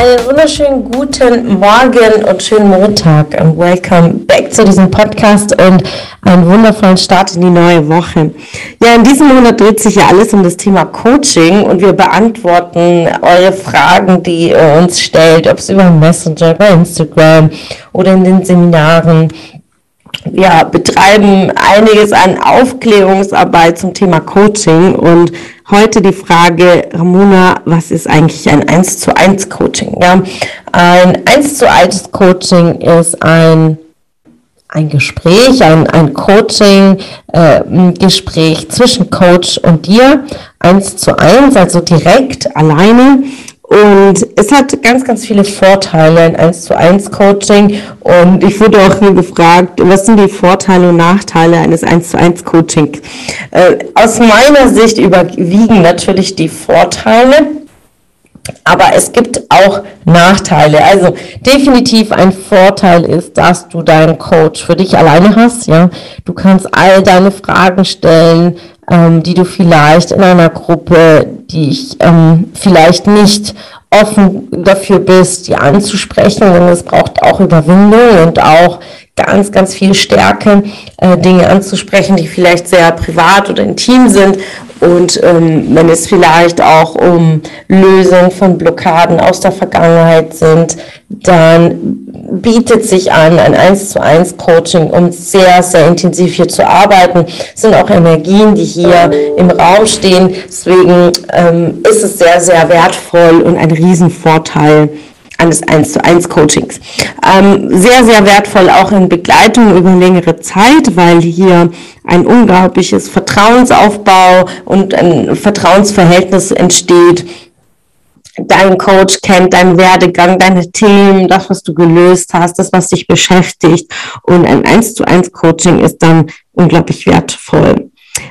Einen wunderschönen guten Morgen und schönen Montag und welcome back zu diesem Podcast und einen wundervollen Start in die neue Woche. Ja, in diesem Monat dreht sich ja alles um das Thema Coaching und wir beantworten eure Fragen, die ihr uns stellt, ob es über Messenger, bei Instagram oder in den Seminaren ja, betreiben einiges an Aufklärungsarbeit zum Thema Coaching und heute die Frage, Ramona, was ist eigentlich ein 1 zu 1 Coaching? Ja, ein 1 zu 1 Coaching ist ein ein Gespräch, ein, ein Coaching, äh, zwischen Coach und dir, eins zu eins, also direkt alleine. Und es hat ganz, ganz viele Vorteile, ein 1 zu 1 Coaching. Und ich wurde auch hier gefragt, was sind die Vorteile und Nachteile eines 1 zu 1 Coachings? Äh, aus meiner Sicht überwiegen natürlich die Vorteile. Aber es gibt auch Nachteile. Also definitiv ein Vorteil ist, dass du deinen Coach für dich alleine hast. Ja, du kannst all deine Fragen stellen, ähm, die du vielleicht in einer Gruppe, die ich ähm, vielleicht nicht offen dafür bist, die anzusprechen. Und es braucht auch Überwindung und auch ganz, ganz viel Stärke, äh, Dinge anzusprechen, die vielleicht sehr privat oder intim sind. Und ähm, wenn es vielleicht auch um Lösung von Blockaden aus der Vergangenheit sind, dann bietet sich an, ein 1 zu 1 Coaching, um sehr, sehr intensiv hier zu arbeiten. Es sind auch Energien, die hier im Raum stehen. Deswegen ähm, ist es sehr, sehr wertvoll und ein Riesenvorteil eines 1 zu 1 Coachings. Ähm, sehr, sehr wertvoll auch in Begleitung über längere Zeit, weil hier ein unglaubliches Vertrauensaufbau und ein Vertrauensverhältnis entsteht. Dein Coach kennt deinen Werdegang, deine Themen, das, was du gelöst hast, das, was dich beschäftigt. Und ein 1 zu 1 Coaching ist dann unglaublich wertvoll.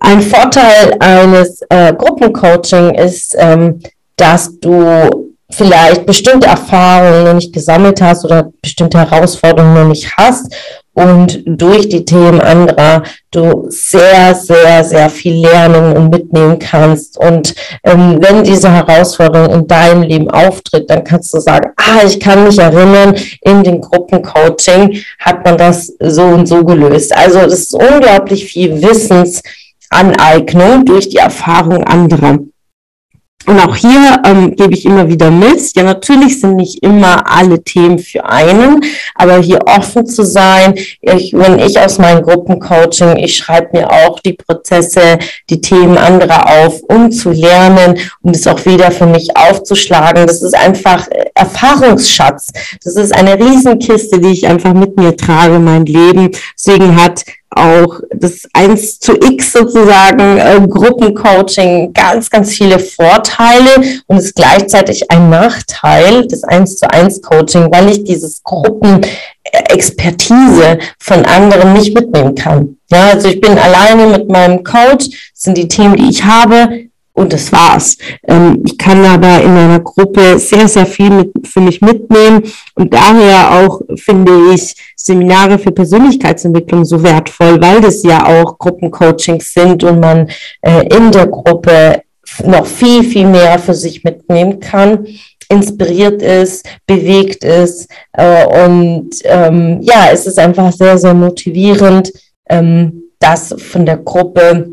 Ein Vorteil eines äh, Gruppencoaching ist, ähm, dass du vielleicht bestimmte Erfahrungen noch nicht gesammelt hast oder bestimmte Herausforderungen noch nicht hast und durch die Themen anderer du sehr, sehr, sehr viel lernen und mitnehmen kannst. Und ähm, wenn diese Herausforderung in deinem Leben auftritt, dann kannst du sagen, ah, ich kann mich erinnern, in den Gruppencoaching hat man das so und so gelöst. Also das ist unglaublich viel Wissensaneignung durch die Erfahrung anderer. Und auch hier ähm, gebe ich immer wieder mit, ja natürlich sind nicht immer alle Themen für einen, aber hier offen zu sein, ich, wenn ich aus meinem Gruppencoaching, ich schreibe mir auch die Prozesse, die Themen anderer auf, um zu lernen um es auch wieder für mich aufzuschlagen. Das ist einfach Erfahrungsschatz. Das ist eine Riesenkiste, die ich einfach mit mir trage, mein Leben. Deswegen hat auch das 1 zu X sozusagen äh, Gruppencoaching ganz, ganz viele Vorteile und ist gleichzeitig ein Nachteil des 1 zu 1 Coaching, weil ich dieses Gruppenexpertise von anderen nicht mitnehmen kann. Ja, also ich bin alleine mit meinem Coach, das sind die Themen, die ich habe, und das war's. Ähm, ich kann aber in einer Gruppe sehr, sehr viel mit, für mich mitnehmen und daher auch finde ich Seminare für Persönlichkeitsentwicklung so wertvoll, weil das ja auch Gruppencoachings sind und man äh, in der Gruppe noch viel, viel mehr für sich mitnehmen kann inspiriert ist, bewegt ist äh, und ähm, ja, es ist einfach sehr, sehr motivierend, ähm, das von der Gruppe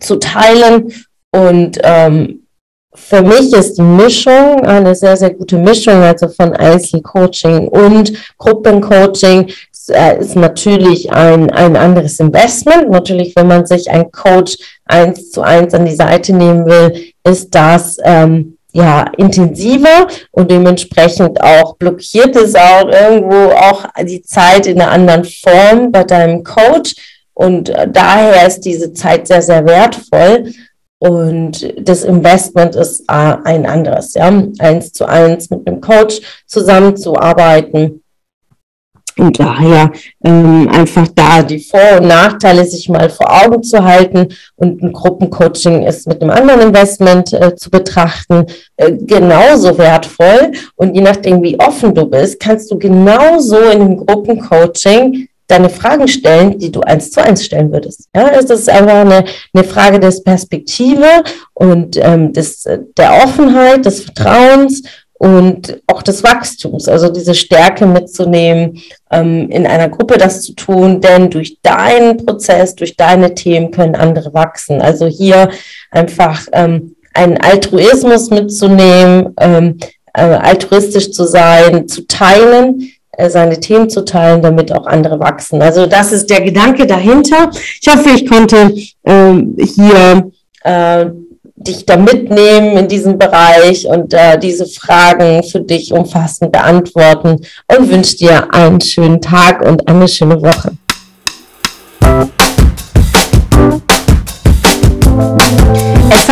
zu teilen und ähm, für mich ist die Mischung eine sehr, sehr gute Mischung, also von Einzelcoaching und Gruppencoaching äh, ist natürlich ein, ein anderes Investment. Natürlich, wenn man sich einen Coach eins zu eins an die Seite nehmen will, ist das ähm, ja intensiver und dementsprechend auch blockiert es auch irgendwo auch die Zeit in einer anderen Form bei deinem Coach. Und äh, daher ist diese Zeit sehr, sehr wertvoll. Und das Investment ist äh, ein anderes, ja, eins zu eins mit einem Coach zusammenzuarbeiten. Und daher ähm, einfach da die Vor- und Nachteile sich mal vor Augen zu halten und ein Gruppencoaching ist mit einem anderen Investment äh, zu betrachten, äh, genauso wertvoll. Und je nachdem, wie offen du bist, kannst du genauso in einem Gruppencoaching deine Fragen stellen, die du eins zu eins stellen würdest. Ja, es ist einfach eine, eine Frage des Perspektive und ähm, des, der Offenheit, des Vertrauens und auch des Wachstums, also diese Stärke mitzunehmen, ähm, in einer Gruppe das zu tun, denn durch deinen Prozess, durch deine Themen können andere wachsen. Also hier einfach ähm, einen Altruismus mitzunehmen, ähm, äh, altruistisch zu sein, zu teilen, äh, seine Themen zu teilen, damit auch andere wachsen. Also das ist der Gedanke dahinter. Ich hoffe, ich konnte ähm, hier äh, dich da mitnehmen in diesem Bereich und äh, diese Fragen für dich umfassend beantworten und wünsche dir einen schönen Tag und eine schöne Woche.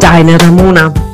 deine Ramona.